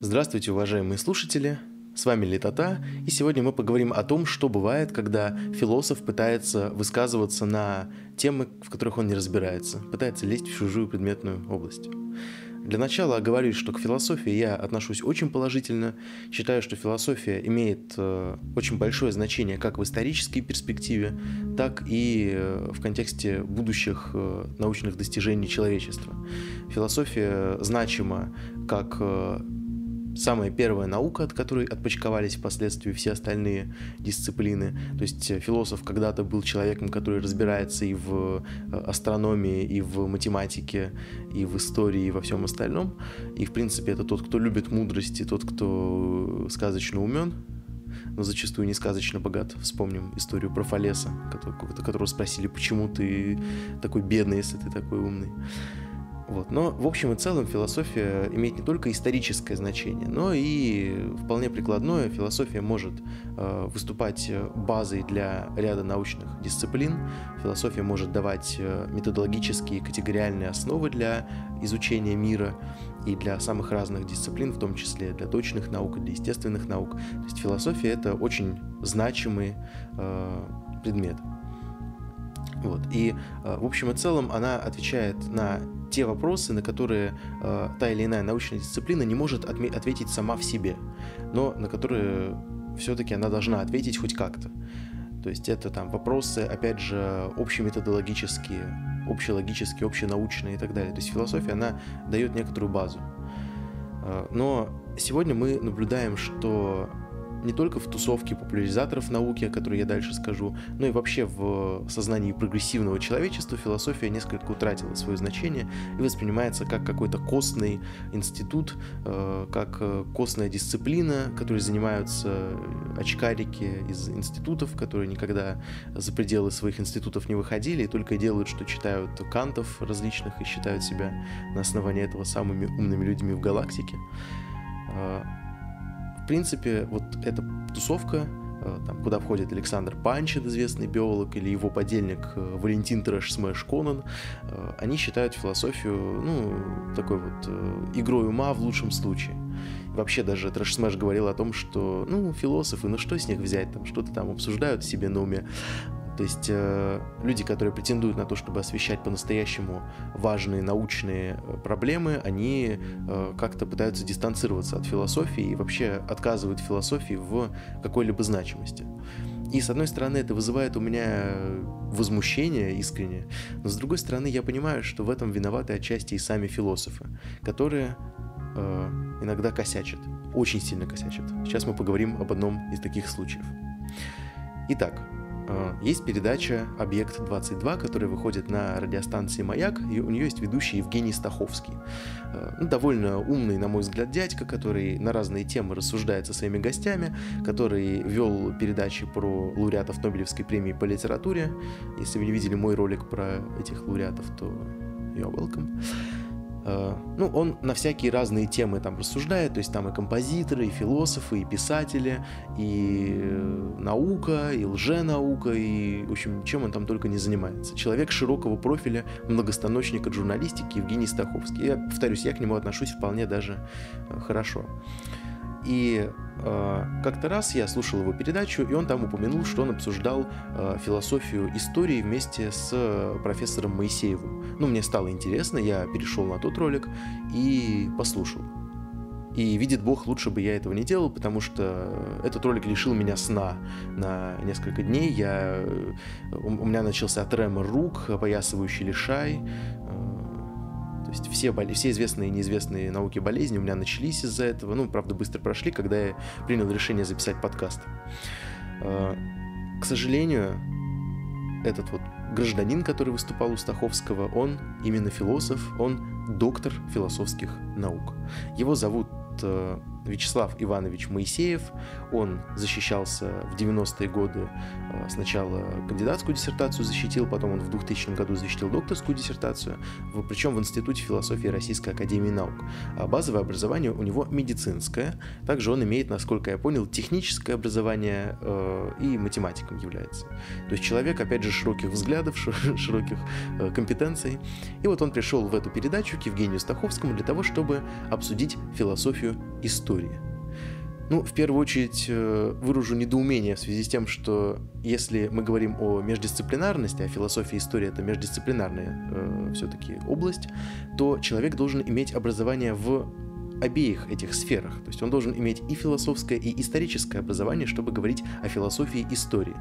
Здравствуйте, уважаемые слушатели! С вами Литота, и сегодня мы поговорим о том, что бывает, когда философ пытается высказываться на темы, в которых он не разбирается, пытается лезть в чужую предметную область. Для начала оговорюсь, что к философии я отношусь очень положительно. Считаю, что философия имеет э, очень большое значение как в исторической перспективе, так и э, в контексте будущих э, научных достижений человечества. Философия значима как э, самая первая наука, от которой отпочковались впоследствии все остальные дисциплины. То есть э, философ когда-то был человеком, который разбирается и в э, астрономии, и в математике, и в истории, и во всем остальном. И, в принципе, это тот, кто любит мудрости, тот, кто сказочно умен, но зачастую не сказочно богат. Вспомним историю про Фалеса, которого спросили, почему ты такой бедный, если ты такой умный. Вот. Но в общем и целом философия имеет не только историческое значение, но и вполне прикладное. Философия может э, выступать базой для ряда научных дисциплин. Философия может давать э, методологические категориальные основы для изучения мира и для самых разных дисциплин, в том числе для точных наук, для естественных наук. То есть философия это очень значимый э, предмет. Вот. И э, в общем и целом она отвечает на те вопросы, на которые э, та или иная научная дисциплина не может ответить сама в себе, но на которые все-таки она должна ответить хоть как-то. То есть это там вопросы, опять же, общеметодологические, общелогические, общенаучные и так далее. То есть философия, она дает некоторую базу. Э, но сегодня мы наблюдаем, что не только в тусовке популяризаторов науки, о которой я дальше скажу, но и вообще в сознании прогрессивного человечества философия несколько утратила свое значение и воспринимается как какой-то костный институт, э, как э, костная дисциплина, которой занимаются очкарики из институтов, которые никогда за пределы своих институтов не выходили и только делают, что читают кантов различных и считают себя на основании этого самыми умными людьми в галактике. Э, принципе, вот эта тусовка, э, там, куда входит Александр Панчин, известный биолог, или его подельник э, Валентин Трэш Смэш Конан, э, они считают философию, ну, такой вот игрой ума в лучшем случае. Вообще даже Трэш Смэш говорил о том, что, ну, философы, ну что с них взять, там что-то там обсуждают себе на уме. То есть э, люди, которые претендуют на то, чтобы освещать по-настоящему важные научные э, проблемы, они э, как-то пытаются дистанцироваться от философии и вообще отказывают философии в какой-либо значимости. И с одной стороны это вызывает у меня возмущение искренне, но с другой стороны я понимаю, что в этом виноваты отчасти и сами философы, которые э, иногда косячат, очень сильно косячат. Сейчас мы поговорим об одном из таких случаев. Итак, есть передача «Объект-22», которая выходит на радиостанции «Маяк», и у нее есть ведущий Евгений Стаховский. Э, ну, довольно умный, на мой взгляд, дядька, который на разные темы рассуждает со своими гостями, который вел передачи про лауреатов Нобелевской премии по литературе. Если вы не видели мой ролик про этих лауреатов, то you're welcome. Э, ну, он на всякие разные темы там рассуждает, то есть там и композиторы, и философы, и писатели, и э, наука, и лженаука, и, в общем, чем он там только не занимается. Человек широкого профиля, многостаночник от журналистики Евгений Стаховский. Я, повторюсь, я к нему отношусь вполне даже э, хорошо. И э, как-то раз я слушал его передачу, и он там упомянул, что он обсуждал э, философию истории вместе с профессором Моисеевым. Ну, мне стало интересно, я перешел на тот ролик и послушал. И видит Бог, лучше бы я этого не делал, потому что этот ролик лишил меня сна на несколько дней. Я, у меня начался тремор рук, опоясывающий лишай, то есть все, боли, все известные и неизвестные науки болезни у меня начались из-за этого. Ну, правда, быстро прошли, когда я принял решение записать подкаст. А, к сожалению, этот вот гражданин, который выступал у Стаховского, он именно философ, он доктор философских наук. Его зовут э, Вячеслав Иванович Моисеев. Он защищался в 90-е годы. Сначала кандидатскую диссертацию защитил, потом он в 2000 году защитил докторскую диссертацию, причем в Институте философии Российской Академии Наук. А базовое образование у него медицинское. Также он имеет, насколько я понял, техническое образование и математиком является. То есть человек, опять же, широких взглядов, широких компетенций. И вот он пришел в эту передачу к Евгению Стаховскому для того, чтобы обсудить философию истории. Ну, в первую очередь, э, выражу недоумение в связи с тем, что если мы говорим о междисциплинарности, а философия и история это междисциплинарная э, все-таки область, то человек должен иметь образование в обеих этих сферах. То есть он должен иметь и философское, и историческое образование, чтобы говорить о философии истории.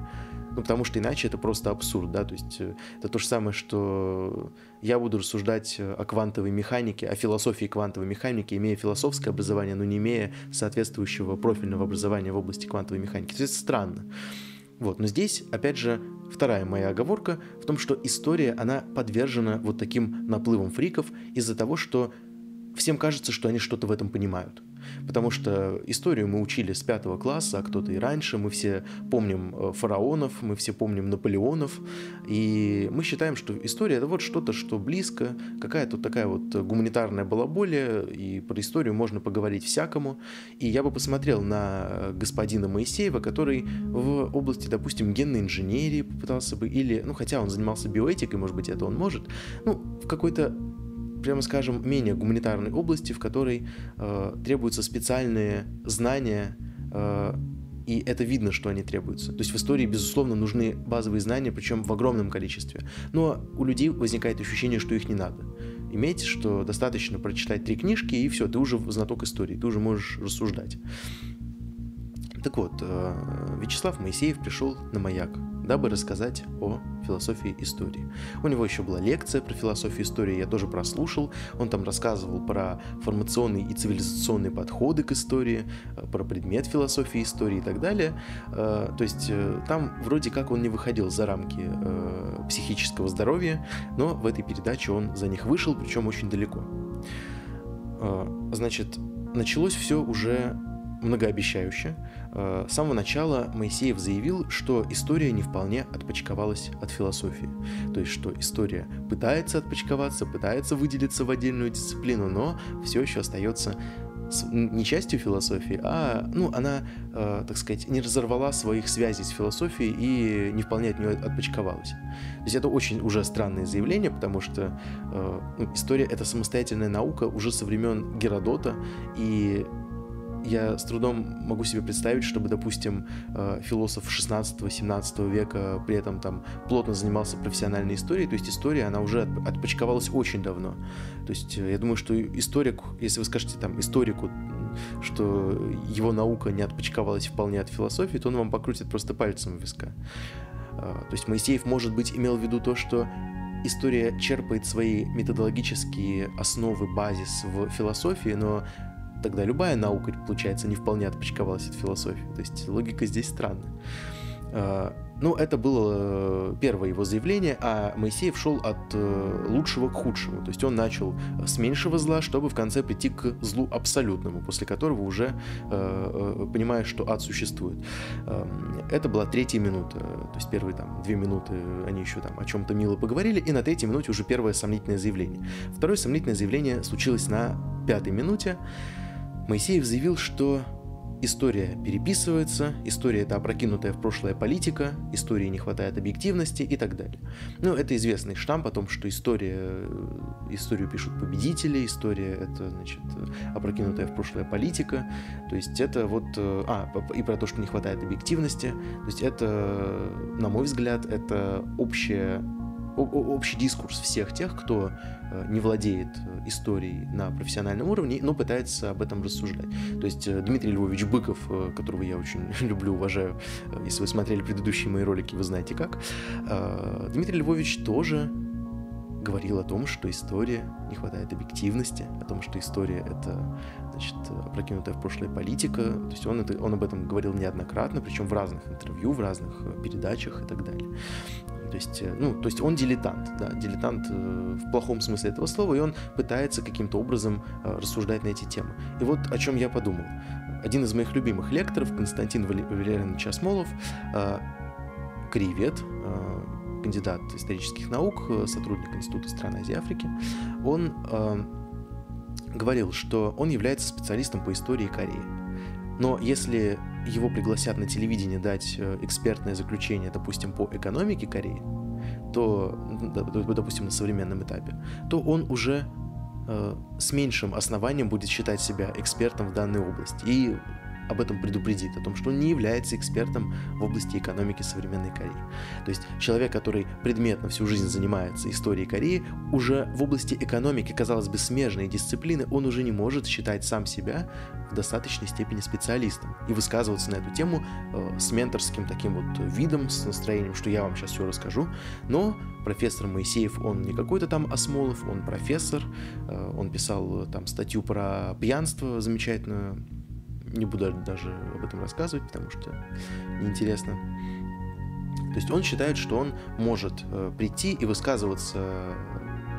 Ну, потому что иначе это просто абсурд, да, то есть э, это то же самое, что я буду рассуждать о квантовой механике, о философии квантовой механики, имея философское образование, но не имея соответствующего профильного образования в области квантовой механики. То есть это странно. Вот, но здесь, опять же, вторая моя оговорка в том, что история, она подвержена вот таким наплывам фриков из-за того, что всем кажется, что они что-то в этом понимают. Потому что историю мы учили с пятого класса, а кто-то и раньше. Мы все помним э, фараонов, мы все помним Наполеонов. И мы считаем, что история это вот что-то, что близко, какая-то такая вот гуманитарная балаболия, и про историю можно поговорить всякому. И я бы посмотрел на господина Моисеева, который в области, допустим, генной инженерии попытался бы, или, ну, хотя он занимался биоэтикой, может быть, это он может, ну, в какой-то прямо скажем, менее гуманитарной области, в которой э, требуются специальные знания, э, и это видно, что они требуются. То есть в истории, безусловно, нужны базовые знания, причем в огромном количестве. Но у людей возникает ощущение, что их не надо. Имейте, что достаточно прочитать три книжки, и все, ты уже знаток истории, ты уже можешь рассуждать. Так вот, э, Вячеслав Моисеев пришел на маяк дабы рассказать о философии истории. У него еще была лекция про философию истории, я тоже прослушал. Он там рассказывал про формационные и цивилизационные подходы к истории, э, про предмет философии истории и так далее. Э, то есть там вроде как он не выходил за рамки психического здоровья, но в этой передаче он за них вышел, причем очень далеко. Значит, началось все уже многообещающе. Э, с самого начала Моисеев заявил, что история не вполне отпочковалась от философии. То есть, что история пытается отпочковаться, пытается выделиться в отдельную дисциплину, но все еще остается не частью философии, а, ну, она, э, так сказать, не разорвала своих связей с философией и не вполне от нее отпочковалась. То есть это очень уже странное заявление, потому что э, ну, история — это самостоятельная наука уже со времен Геродота, и я с трудом могу себе представить, чтобы, допустим, э, философ 16-17 века при этом там плотно занимался профессиональной историей, то есть история, она уже отпочковалась очень давно. То есть э, я думаю, что историк, если вы скажете там историку, что его наука не отпочковалась вполне от философии, то он вам покрутит просто пальцем виска. Э, то есть Моисеев, может быть, имел в виду то, что история черпает свои методологические основы, базис в философии, но тогда любая наука, получается, не вполне отпочковалась от философии. То есть логика здесь странная. А, ну, это было э, первое его заявление, а Моисеев шел от э, лучшего к худшему. То есть он начал с меньшего зла, чтобы в конце прийти к злу абсолютному, после которого уже э, понимаешь, что ад существует. Эм, это была третья минута. То есть первые там две минуты они еще там о чем-то мило поговорили, и на третьей минуте уже первое сомнительное заявление. Второе сомнительное заявление случилось на пятой минуте. Моисеев заявил, что история переписывается, история это опрокинутая в прошлое политика, истории не хватает объективности и так далее. Ну, это известный штамп о том, что история, э, историю пишут победители, история это, значит, опрокинутая в прошлое политика, то есть это вот, э, а, и про то, что не хватает объективности, то есть это, на мой взгляд, это общее общий дискурс всех тех, кто э, не владеет э, историей на профессиональном уровне, но пытается об этом рассуждать. То есть э, Дмитрий Львович Быков, которого я очень люблю, уважаю, если вы смотрели предыдущие мои ролики, вы знаете как, Дмитрий Львович тоже говорил о том, что история не хватает объективности, о том, что история это значит, опрокинутая в прошлое политика. То есть он, это, он об этом говорил неоднократно, причем в разных интервью, в разных передачах и так далее. То есть, э, ну, то есть он дилетант, да, дилетант э, в плохом смысле этого слова, и он пытается каким-то образом э, рассуждать на эти темы. И вот о чем я подумал. Один из моих любимых лекторов, Константин Валерьянович Осмолов, э, кандидат исторических наук, сотрудник Института стран Азии и Африки, он говорил, что он является специалистом по истории Кореи. Но если его пригласят на телевидение дать э, экспертное заключение, допустим, по экономике Кореи, то, допустим, на современном этапе, то он уже э, с меньшим основанием будет считать себя экспертом в данной области. И об этом предупредит, о том, что он не является экспертом в области экономики современной Кореи. То есть человек, который предметно всю жизнь занимается историей Кореи, уже в области экономики, казалось бы, смежной дисциплины, он уже не может считать сам себя в достаточной степени специалистом и высказываться на эту тему э, с менторским таким вот видом, с настроением, что я вам сейчас все расскажу. Но профессор Моисеев, он не какой-то там Осмолов, он профессор, э, он писал там статью про пьянство замечательную, не буду даже об этом рассказывать, потому что неинтересно. То есть он считает, что он может э, прийти и высказываться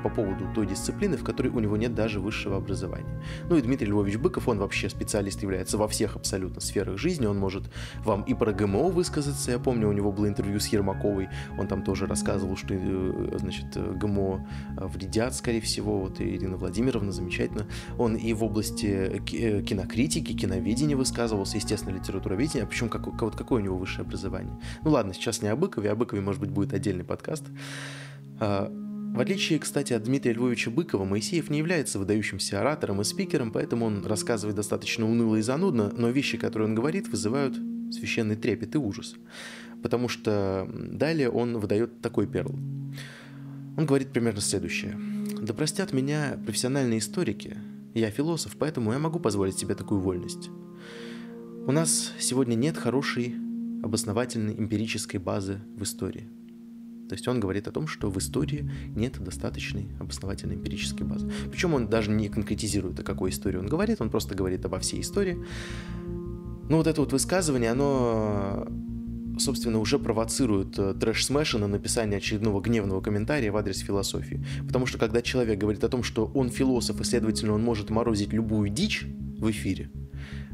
по поводу той дисциплины, в которой у него нет даже высшего образования. Ну и Дмитрий Львович Быков, он вообще специалист является во всех абсолютно сферах жизни, он может вам и про ГМО высказаться, я помню, у него было интервью с Ермаковой, он там тоже рассказывал, что, э, значит, ГМО э, вредят, скорее всего, вот Ирина Владимировна, замечательно, он и в области э, кинокритики, киноведения высказывался, естественно, литературоведения, а причем как, вот какое у него высшее образование. Ну ладно, сейчас не о Быкове, о Быкове, может быть, будет отдельный подкаст. В отличие, кстати, от Дмитрия Львовича Быкова, Моисеев не является выдающимся оратором и спикером, поэтому он рассказывает достаточно уныло и занудно, но вещи, которые он говорит, вызывают священный трепет и ужас. Потому что далее он выдает такой перл. Он говорит примерно следующее. «Да простят меня профессиональные историки. Я философ, поэтому я могу позволить себе такую вольность. У нас сегодня нет хорошей обосновательной эмпирической базы в истории. То есть он говорит о том, что в истории нет достаточной обосновательной эмпирической базы. Причем он даже не конкретизирует, о какой истории он говорит, он просто говорит обо всей истории. Но вот это вот высказывание, оно собственно, уже провоцирует э, трэш-смэша на написание очередного гневного комментария в адрес философии. Потому что когда человек говорит о том, что он философ, и, следовательно, он может морозить любую дичь в эфире,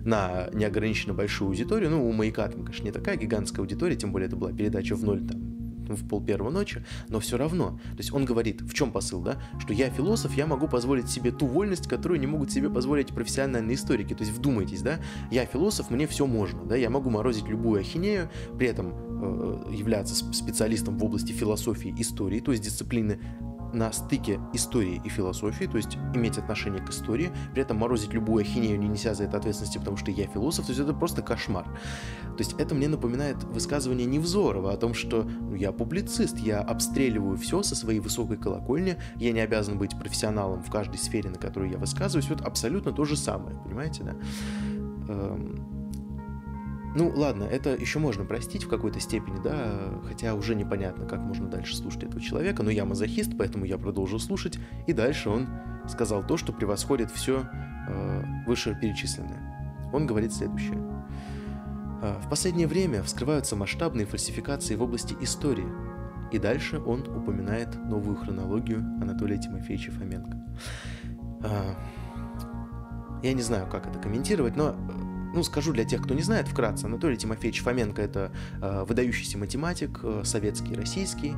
на неограниченно большую аудиторию, ну, у «Маяка» там, конечно, не такая гигантская аудитория, тем более это была передача в ноль там в пол первого ночи, но все равно. То есть он говорит, в чем посыл, да? Что я философ, я могу позволить себе ту вольность, которую не могут себе позволить профессиональные историки. То есть вдумайтесь, да? Я философ, мне все можно, да? Я могу морозить любую ахинею, при этом э, являться специалистом в области философии истории, то есть дисциплины на стыке истории и философии, то есть иметь отношение к истории, при этом морозить любую ахинею, не неся за это ответственности, потому что я философ, то есть это просто кошмар. То есть это мне напоминает высказывание Невзорова о том, что ну, я публицист, я обстреливаю все со своей высокой колокольни, я не обязан быть профессионалом в каждой сфере, на которую я высказываюсь, вот абсолютно то же самое, понимаете, да? Ну, ладно, это еще можно простить в какой-то степени, да, хотя уже непонятно, как можно дальше слушать этого человека, но я мазохист, поэтому я продолжу слушать, и дальше он сказал то, что превосходит все э, вышеперечисленное. Он говорит следующее. «Э, в последнее время вскрываются масштабные фальсификации в области истории, и дальше он упоминает новую хронологию Анатолия Тимофеевича Фоменко. Э, я не знаю, как это комментировать, но ну, скажу для тех, кто не знает, вкратце, Анатолий Тимофеевич Фоменко – это э, выдающийся математик, э, советский, российский,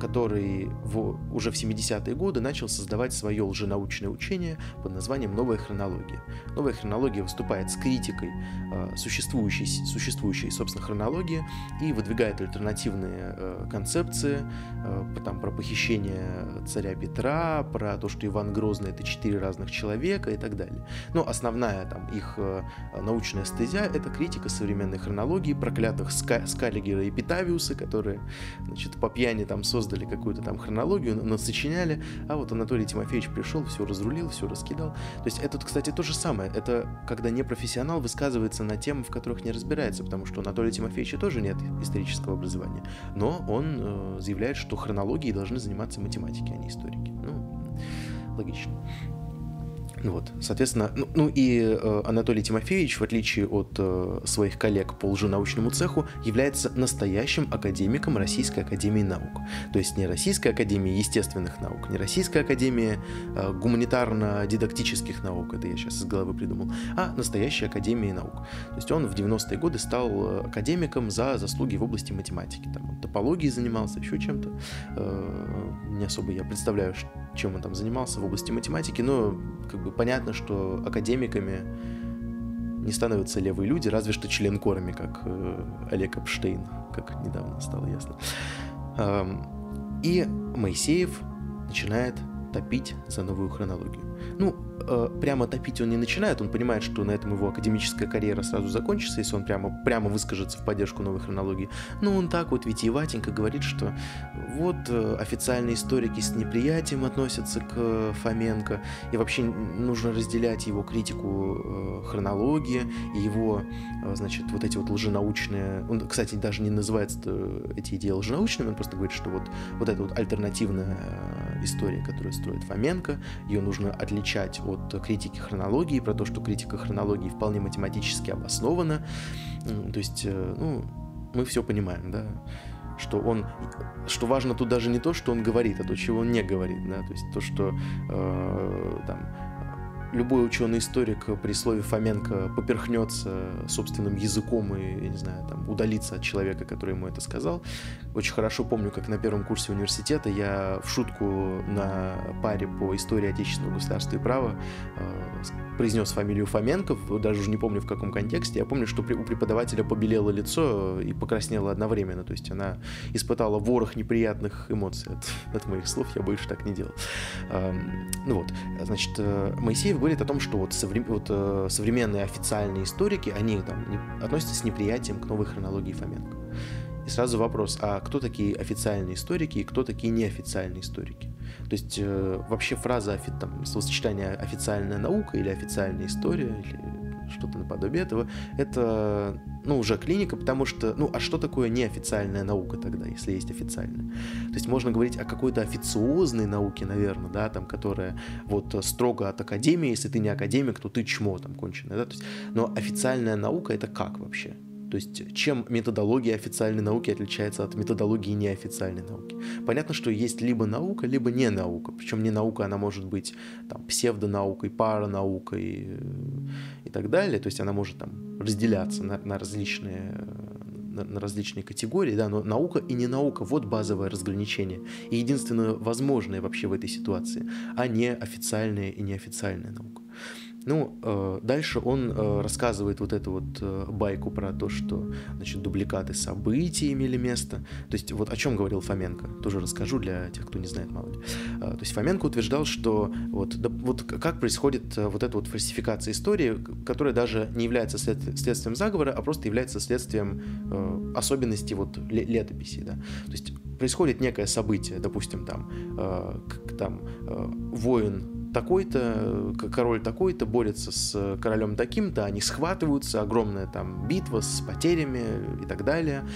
который в, уже в 70-е годы начал создавать свое лженаучное учение под названием «Новая хронология». Новая хронология выступает с критикой э, существующей, существующей, собственно, хронологии и выдвигает альтернативные э, концепции э, там, про похищение царя Петра, про то, что Иван Грозный – это четыре разных человека и так далее. Но основная там их э, научная стезя – это критика современной хронологии, проклятых Ска Скаллигера и Питавиуса, которые значит, по пьяни там создали какую-то там хронологию, насочиняли, а вот Анатолий Тимофеевич пришел, все разрулил, все раскидал. То есть это, кстати, то же самое. Это когда непрофессионал высказывается на темы, в которых не разбирается, потому что у Анатолия Тимофеевича тоже нет исторического образования. Но он э, заявляет, что хронологией должны заниматься математики, а не историки. Ну, логично. Вот, соответственно, ну, ну и э, Анатолий Тимофеевич, в отличие от э, своих коллег по лженаучному цеху, является настоящим академиком Российской Академии Наук. То есть не Российской Академии Естественных Наук, не Российской Академии э, Гуманитарно-дидактических наук, это я сейчас из головы придумал, а настоящей Академии Наук. То есть он в 90-е годы стал э, академиком за заслуги в области математики. Там он топологией занимался, еще чем-то. Э, не особо я представляю, чем он там занимался в области математики, но как бы понятно, что академиками не становятся левые люди, разве что членкорами, как э, Олег Эпштейн, как недавно стало ясно. Эм, и Моисеев начинает топить за новую хронологию. Ну, э, прямо топить он не начинает, он понимает, что на этом его академическая карьера сразу закончится, если он прямо, прямо выскажется в поддержку новой хронологии. Но он так вот витиеватенько говорит, что вот э, официальные историки с неприятием относятся к Фоменко, и вообще нужно разделять его критику э, хронологии и его, э, значит, вот эти вот лженаучные... Он, кстати, даже не называет э, эти идеи лженаучными, он просто говорит, что вот, вот эта вот альтернативная э, история, которую строит Фоменко, ее нужно отличать от критики хронологии, про то, что критика хронологии вполне математически обоснована. То есть, э, ну, мы все понимаем, да, что он, что важно тут даже не то, что он говорит, а то, чего он не говорит, да, то есть то, что э, там любой ученый-историк при слове Фоменко поперхнется собственным языком и, я не знаю, там, удалится от человека, который ему это сказал. Очень хорошо помню, как на первом курсе университета я в шутку на паре по истории отечественного государства и права э, произнес фамилию Фоменко, даже уже не помню в каком контексте. Я помню, что у преподавателя побелело лицо и покраснело одновременно. То есть она испытала ворох неприятных эмоций от, от моих слов. Я больше так не делал. Эм, ну вот, значит, э, Моисеев говорит о том, что вот, соврем... вот э, современные официальные историки, они там не... относятся с неприятием к новой хронологии Фоменко. И сразу вопрос, а кто такие официальные историки и кто такие неофициальные историки? То есть э, вообще фраза, там, словосочетание «официальная наука» или «официальная история» или что-то наподобие этого, это, ну, уже клиника, потому что, ну, а что такое неофициальная наука тогда, если есть официальная? То есть можно говорить о какой-то официозной науке, наверное, да, там, которая вот строго от академии, если ты не академик, то ты чмо там конченое, да, то есть, но официальная наука это как вообще? То есть чем методология официальной науки отличается от методологии неофициальной науки? Понятно, что есть либо наука, либо не наука. Причем не наука, она может быть там, псевдонаукой, паранаукой и, и так далее. То есть она может там, разделяться на, на различные на, на различные категории, да, но наука и не наука, вот базовое разграничение. И единственное возможное вообще в этой ситуации, а не официальная и неофициальная наука. Ну, э, дальше он э, рассказывает вот эту вот э, байку про то, что, значит, дубликаты событий имели место. То есть вот о чем говорил Фоменко, тоже расскажу для тех, кто не знает, мало ли. То есть Фоменко утверждал, что вот, да, вот как происходит вот эта вот фальсификация истории, которая даже не является след, следствием заговора, а просто является следствием э, особенностей вот летописи, да. То есть происходит некое событие, допустим, там, э, там э, воин такой-то, король такой-то борется с королем таким-то, они схватываются, огромная там битва с потерями и так далее.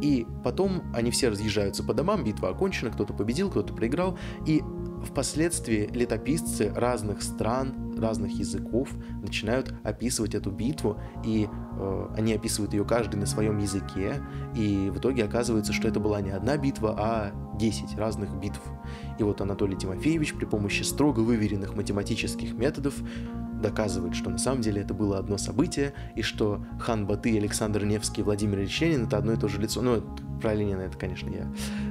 И потом они все разъезжаются по домам, битва окончена, кто-то победил, кто-то проиграл, и впоследствии летописцы разных стран, разных языков начинают описывать эту битву, и э, они описывают ее каждый на своем языке, и в итоге оказывается, что это была не одна битва, а 10 разных битв. И вот Анатолий Тимофеевич при помощи строго выверенных математических методов доказывает, что на самом деле это было одно событие, и что хан Баты, Александр Невский, Владимир Ильич Ленин — это одно и то же лицо. Ну, про Ленина это, конечно, я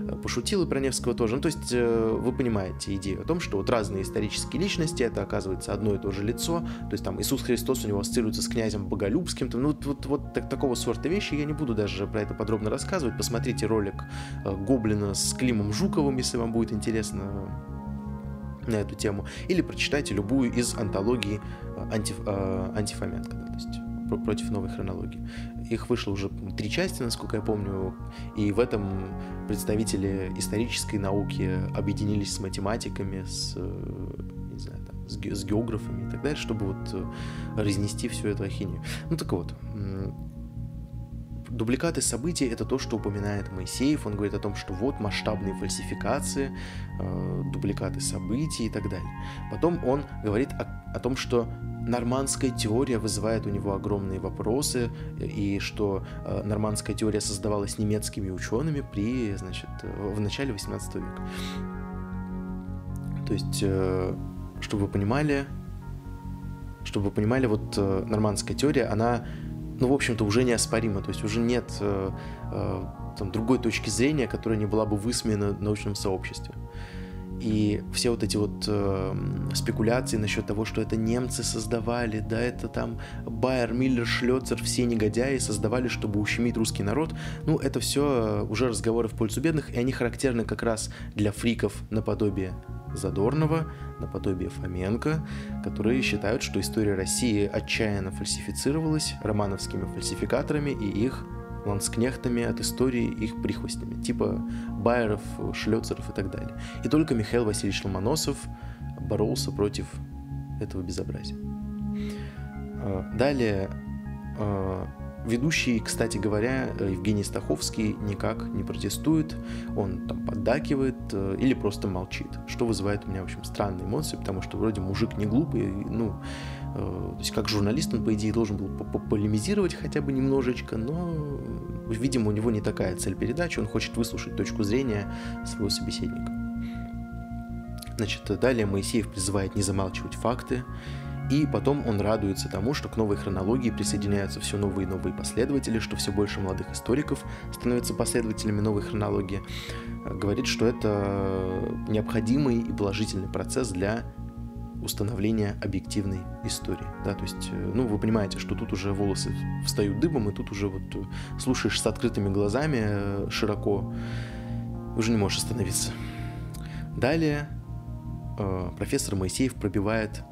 э, пошутил, и про Невского тоже. Ну, то есть э, вы понимаете идею о том, что вот разные исторические личности — это, оказывается, одно и то же лицо. То есть там Иисус Христос у него ассоциируется с князем Боголюбским. Ну, вот, вот, вот так, такого сорта вещи я не буду даже про это подробно рассказывать. Посмотрите ролик э, Гоблина с Климом Жуковым, если вам будет интересно на эту тему, или прочитайте любую из антологий э, анти, э, антифоменко, да, то есть против новой хронологии. Их вышло уже три части, насколько я помню, и в этом представители исторической науки объединились с математиками, с, э, не знаю, там, с, ге- с географами и так далее, чтобы вот разнести всю эту ахинию. Ну так вот, дубликаты событий это то, что упоминает Моисеев. Он говорит о том, что вот масштабные фальсификации, э, дубликаты событий и так далее. Потом он говорит о, о том, что нормандская теория вызывает у него огромные вопросы, и что э, нормандская теория создавалась немецкими учеными при, значит, в начале 18 века. То есть, э, чтобы вы понимали, чтобы вы понимали, вот э, нормандская теория, она ну, в общем-то, уже неоспоримо. То есть уже нет э, э, там, другой точки зрения, которая не была бы высмеяна в научном сообществе. И все вот эти вот э, спекуляции насчет того, что это немцы создавали, да, это там Байер, Миллер, Шлёцер, все негодяи создавали, чтобы ущемить русский народ, ну, это все уже разговоры в пользу бедных, и они характерны как раз для фриков наподобие Задорнова, наподобие Фоменко, которые считают, что история России отчаянно фальсифицировалась романовскими фальсификаторами и их ланскнехтами от истории их прихвостнями, типа Байеров, Шлёцеров и так далее. И только Михаил Васильевич Ломоносов боролся против этого безобразия. А, далее а, Ведущий, кстати говоря, Евгений Стаховский никак не протестует, он там поддакивает э, или просто молчит, что вызывает у меня, в общем, странные эмоции, потому что вроде мужик не глупый, ну, э, то есть как журналист он, по идее, должен был полемизировать хотя бы немножечко, но, видимо, у него не такая цель передачи, он хочет выслушать точку зрения своего собеседника. Значит, далее Моисеев призывает не замалчивать факты, и потом он радуется тому, что к новой хронологии присоединяются все новые и новые последователи, что все больше молодых историков становятся последователями новой хронологии. Говорит, что это необходимый и положительный процесс для установления объективной истории. Да, то есть, ну, вы понимаете, что тут уже волосы встают дыбом, и тут уже вот слушаешь с открытыми глазами э, широко, уже не можешь остановиться. Далее э, профессор Моисеев пробивает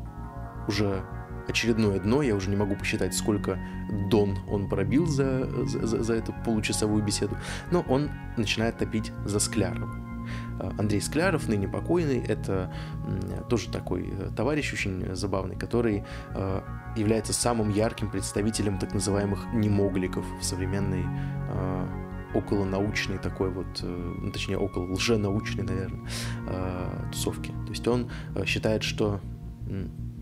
уже очередное дно, я уже не могу посчитать, сколько дон он пробил за, за, за эту получасовую беседу, но он начинает топить за Склярова. А, Андрей Скляров, ныне покойный, это тоже такой э, товарищ очень забавный, который э, является самым ярким представителем так называемых немогликов в современной э, околонаучной такой вот, ну, точнее около лженаучной, наверное, тусовки. То есть он считает, что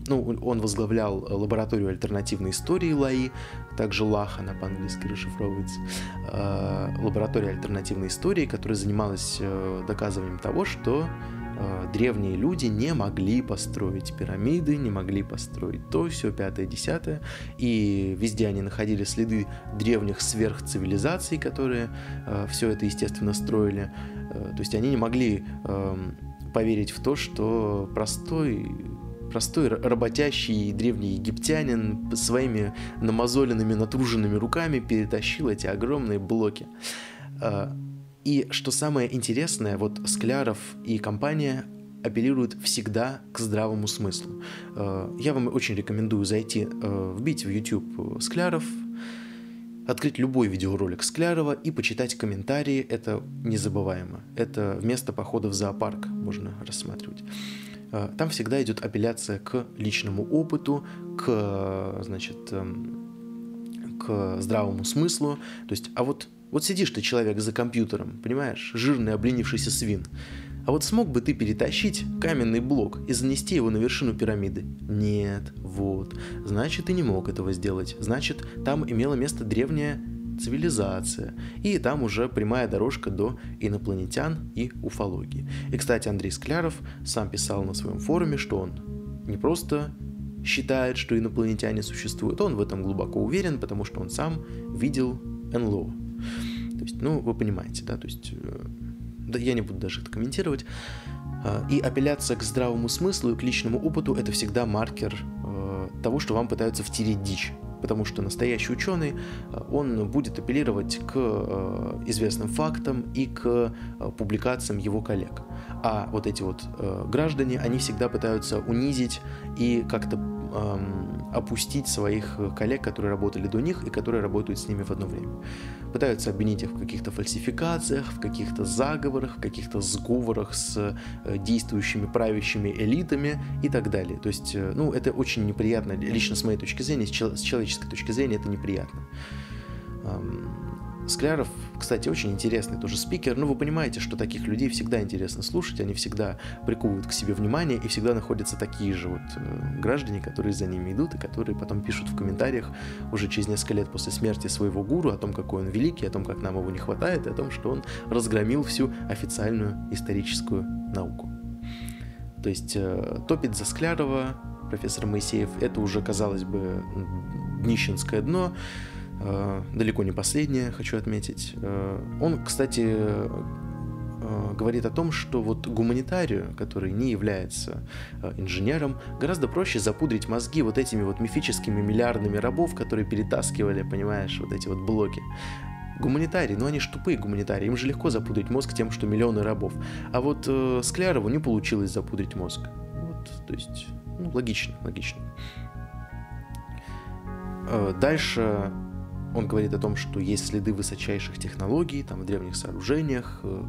ну, он возглавлял лабораторию альтернативной истории ЛАИ, также ЛАХ, она по-английски расшифровывается, э, лаборатория альтернативной истории, которая занималась э, доказыванием того, что э, древние люди не могли построить пирамиды, не могли построить то, все, пятое, десятое, и везде они находили следы древних сверхцивилизаций, которые все это, естественно, строили. То есть они не могли эм, поверить в то, что простой простой работящий древний египтянин своими намазоленными, натруженными руками перетащил эти огромные блоки. А, и что самое интересное, вот Скляров и компания апеллируют всегда к здравому смыслу. А, я вам очень рекомендую зайти, а, вбить в YouTube Скляров, открыть любой видеоролик Склярова и почитать комментарии. Это незабываемо. Это вместо похода в зоопарк можно рассматривать. Э, там всегда идет апелляция к личному опыту, к, значит, эм, к здравому смыслу. То есть, а вот, вот сидишь ты человек за компьютером, понимаешь, жирный обленившийся свин. А вот смог бы ты перетащить каменный блок и занести его на вершину пирамиды? Нет, вот. Значит, ты не мог этого сделать. Значит, там имело место древняя цивилизация, и там уже прямая дорожка до инопланетян и уфологии. И, кстати, Андрей Скляров сам писал на своем форуме, что он не просто считает, что инопланетяне существуют, он в этом глубоко уверен, потому что он сам видел НЛО. То есть, ну, вы понимаете, да, то есть, э, да, я не буду даже это комментировать. А, и апелляция к здравому смыслу и к личному опыту – это всегда маркер э, того, что вам пытаются втереть дичь потому что настоящий ученый, э, он будет апеллировать к э, известным фактам и к э, публикациям его коллег. А вот эти вот граждане, они всегда пытаются унизить и как-то эм, опустить своих коллег, которые работали до них и которые работают с ними в одно время. Пытаются обвинить их в каких-то фальсификациях, в каких-то заговорах, в каких-то сговорах с э, действующими правящими элитами и так далее. То есть, э, ну, это очень неприятно, лично с моей точки зрения, с человеческой точки зрения это неприятно. Скляров, кстати, очень интересный тоже спикер, но вы понимаете, что таких людей всегда интересно слушать, они всегда приковывают к себе внимание, и всегда находятся такие же вот э, граждане, которые за ними идут, и которые потом пишут в комментариях уже через несколько лет после смерти своего гуру о том, какой он великий, о том, как нам его не хватает, и о том, что он разгромил всю официальную историческую науку. То есть э, топит за Склярова профессор Моисеев, это уже, казалось бы, днищенское дно, далеко не последнее, хочу отметить. Э, он, кстати, э, говорит о том, что вот гуманитарию, который не является инженером, гораздо проще запудрить мозги вот этими вот мифическими миллиардами рабов, которые перетаскивали, понимаешь, вот эти вот блоки. Гуманитарии, ну они ж тупые гуманитарии, им же легко запудрить мозг тем, что миллионы рабов. А вот э, Склярову не получилось запудрить мозг. Вот, то есть, ну, логично, логично. Э, дальше он говорит о том, что есть следы высочайших технологий там, в древних сооружениях, э,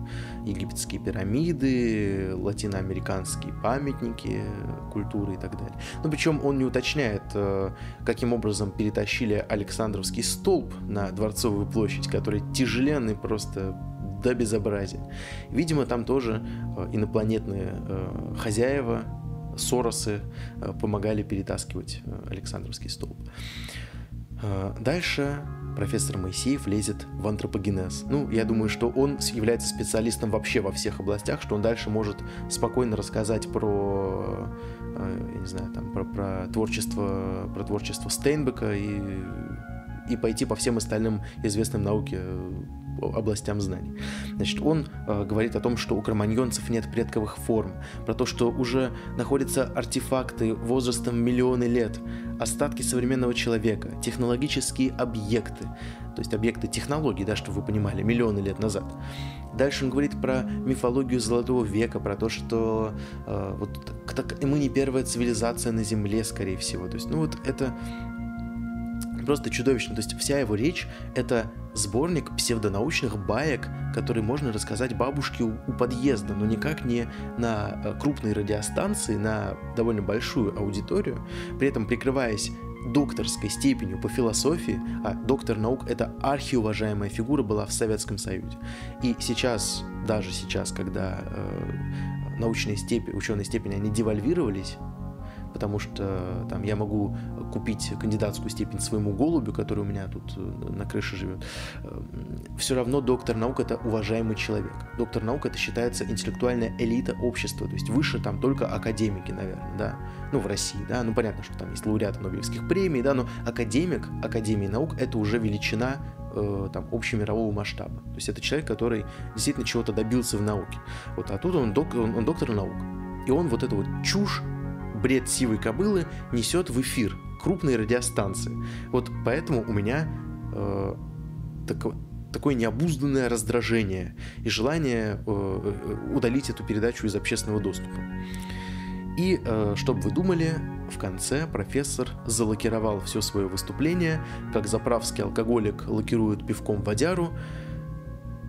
египетские пирамиды, латиноамериканские памятники культуры и так далее. Но причем он не уточняет, э, каким образом перетащили Александровский столб на Дворцовую площадь, который тяжеленный просто до безобразия. Видимо, там тоже э, инопланетные хозяева, Соросы помогали перетаскивать Александровский столб. Дальше профессор Моисеев лезет в антропогенез. Ну, я думаю, что он является специалистом вообще во всех областях, что он дальше может спокойно рассказать про, э, я не знаю, там, про, про творчество, про творчество Стейнбека и, и пойти по всем остальным известным науке областям знаний. Значит, он э, говорит о том, что у кроманьонцев нет предковых форм, про то, что уже находятся артефакты возрастом миллионы лет, остатки современного человека, технологические объекты, то есть объекты технологий, да, чтобы вы понимали, миллионы лет назад. Дальше он говорит про мифологию Золотого века, про то, что э, вот так, мы не первая цивилизация на Земле, скорее всего. То есть, ну вот это просто чудовищно. То есть вся его речь — это сборник псевдонаучных баек, которые можно рассказать бабушке у, у подъезда, но никак не на э, крупной радиостанции, на довольно большую аудиторию, при этом прикрываясь докторской степенью по философии, а доктор наук это архиуважаемая фигура была в Советском Союзе. И сейчас, даже сейчас, когда э, научные степени, ученые степени, они девальвировались, потому что там я могу купить кандидатскую степень своему голубю, который у меня тут э, на крыше живет. Эм, Все равно доктор наук это уважаемый человек. Доктор наук это считается интеллектуальная элита общества, то есть выше там только академики, наверное, да, ну в России, да, ну понятно, что там есть лауреаты Нобелевских премий, да, но академик Академии наук это уже величина э, там общемирового масштаба. То есть это человек, который действительно чего-то добился в науке. Вот, а тут он, док, он, он доктор наук. И он вот эту вот чушь бред сивой кобылы несет в эфир крупные радиостанции. Вот поэтому у меня э, так, такое необузданное раздражение и желание э, э, удалить эту передачу из общественного доступа. И, э, чтобы вы думали, в конце профессор залакировал все свое выступление, как заправский алкоголик лакирует пивком водяру,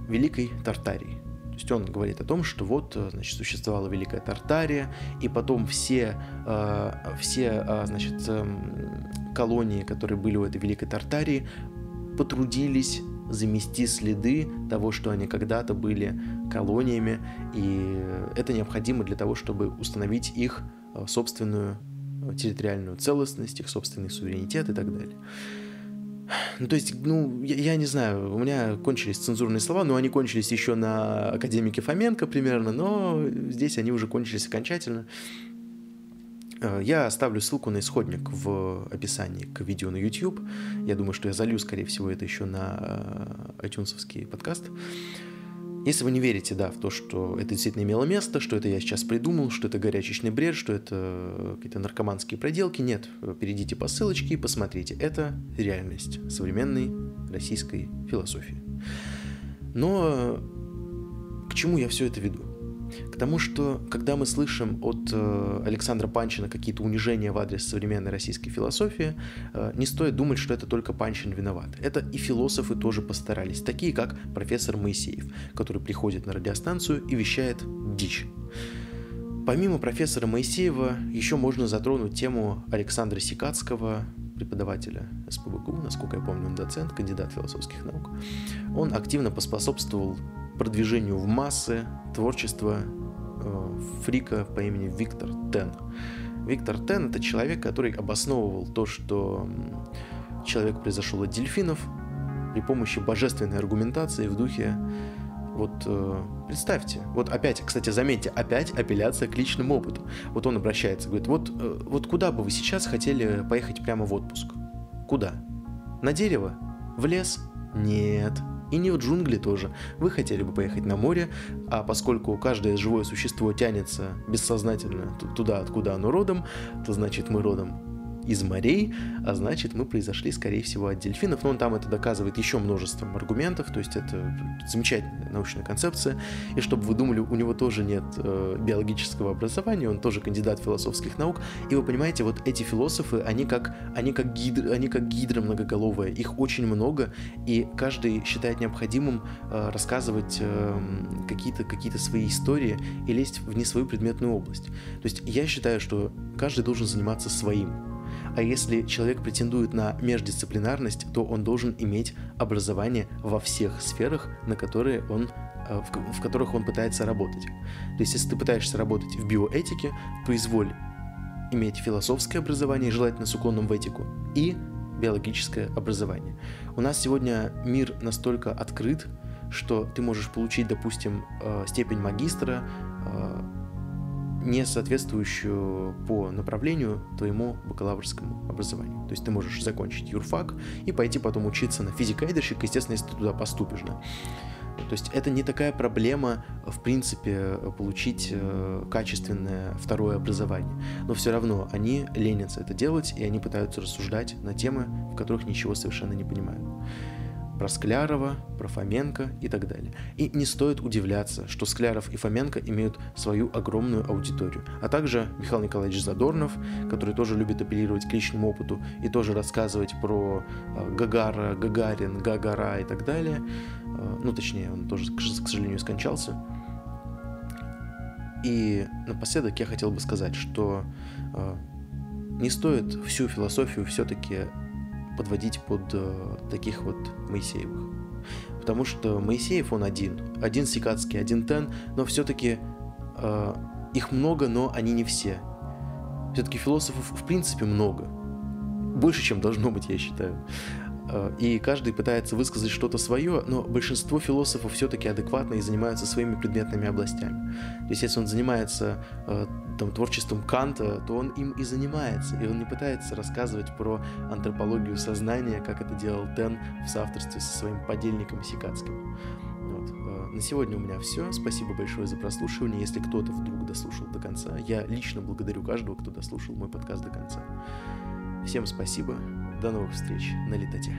Великой Тартарии. То есть он говорит о том, что вот, э, значит, существовала Великая Тартария, и потом все, э, все э, значит, эм, колонии, которые были у этой Великой Тартарии, потрудились замести следы того, что они когда-то были колониями, и это необходимо для того, чтобы установить их собственную территориальную целостность, их собственный суверенитет и так далее. Ну, то есть, ну, я, я не знаю, у меня кончились цензурные слова, но они кончились еще на академике Фоменко примерно, но здесь они уже кончились окончательно. Э, я оставлю ссылку на исходник в описании к видео на YouTube. Я думаю, что я залью, скорее всего, это еще на э, iTunes подкаст. Если вы не верите, да, в то, что это действительно имело место, что это я сейчас придумал, что это горячечный бред, что это какие-то наркоманские проделки, нет, перейдите по ссылочке и посмотрите. Это реальность современной российской философии. Но к чему я все это веду? К тому, что когда мы слышим от э, Александра Панчина какие-то унижения в адрес современной российской философии, э, не стоит думать, что это только Панчин виноват. Это и философы тоже постарались, такие как профессор Моисеев, который приходит на радиостанцию и вещает дичь. Помимо профессора Моисеева, еще можно затронуть тему Александра Сикацкого, преподавателя СПБГУ, насколько я помню, он доцент, кандидат философских наук. Он активно поспособствовал продвижению в массы творчества э, фрика по имени Виктор Тен. Виктор Тен – это человек, который обосновывал то, что человек произошел от дельфинов при помощи божественной аргументации в духе вот э, представьте, вот опять, кстати, заметьте, опять апелляция к личному опыту. Вот он обращается, говорит, вот, э, вот куда бы вы сейчас хотели поехать прямо в отпуск? Куда? На дерево? В лес? Нет. И не в джунгли тоже. Вы хотели бы поехать на море, а поскольку каждое живое существо тянется бессознательно туда, откуда оно родом, то значит мы родом из морей, а значит мы произошли, скорее всего, от дельфинов. Но он там это доказывает еще множеством аргументов, то есть это замечательная научная концепция. И чтобы вы думали, у него тоже нет э, биологического образования, он тоже кандидат философских наук. И вы понимаете, вот эти философы, они как, они как, гидр, они как гидра многоголовая, их очень много, и каждый считает необходимым э, рассказывать э, какие-то какие свои истории и лезть в не свою предметную область. То есть я считаю, что каждый должен заниматься своим. А если человек претендует на междисциплинарность, то он должен иметь образование во всех сферах, на которые он э, в, в которых он пытается работать. То есть, если ты пытаешься работать в биоэтике, то изволь иметь философское образование, желательно с уклоном в этику, и биологическое образование. У нас сегодня мир настолько открыт, что ты можешь получить, допустим, э, степень магистра не соответствующую по направлению твоему бакалаврскому образованию. То есть ты можешь закончить юрфак и пойти потом учиться на физика-эйдерщик, естественно, если ты туда поступишь, да. То есть это не такая проблема, в принципе, получить э, качественное второе образование. Но все равно они ленятся это делать, и они пытаются рассуждать на темы, в которых ничего совершенно не понимают про Склярова, про Фоменко и так далее. И не стоит удивляться, что Скляров и Фоменко имеют свою огромную аудиторию, а также Михаил Николаевич Задорнов, который тоже любит апеллировать к личному опыту и тоже рассказывать про э, Гагара, Гагарин, Гагара и так далее. Э, ну, точнее, он тоже, к сожалению, скончался. И напоследок я хотел бы сказать, что э, не стоит всю философию все-таки подводить под э, таких вот Моисеевых. Потому что Моисеев он один, один Сикацкий, один Тен, но все-таки э, их много, но они не все. Все-таки философов в принципе много. Больше, чем должно быть, я считаю. Э, и каждый пытается высказать что-то свое, но большинство философов все-таки адекватно и занимаются своими предметными областями. То есть если он занимается э, там, творчеством Канта, то он им и занимается, и он не пытается рассказывать про антропологию сознания, как это делал Тен в соавторстве со своим подельником Сикацким. Вот. Э, на сегодня у меня все. Спасибо большое за прослушивание. Если кто-то вдруг дослушал до конца, я лично благодарю каждого, кто дослушал мой подкаст до конца. Всем спасибо. До новых встреч на летоте.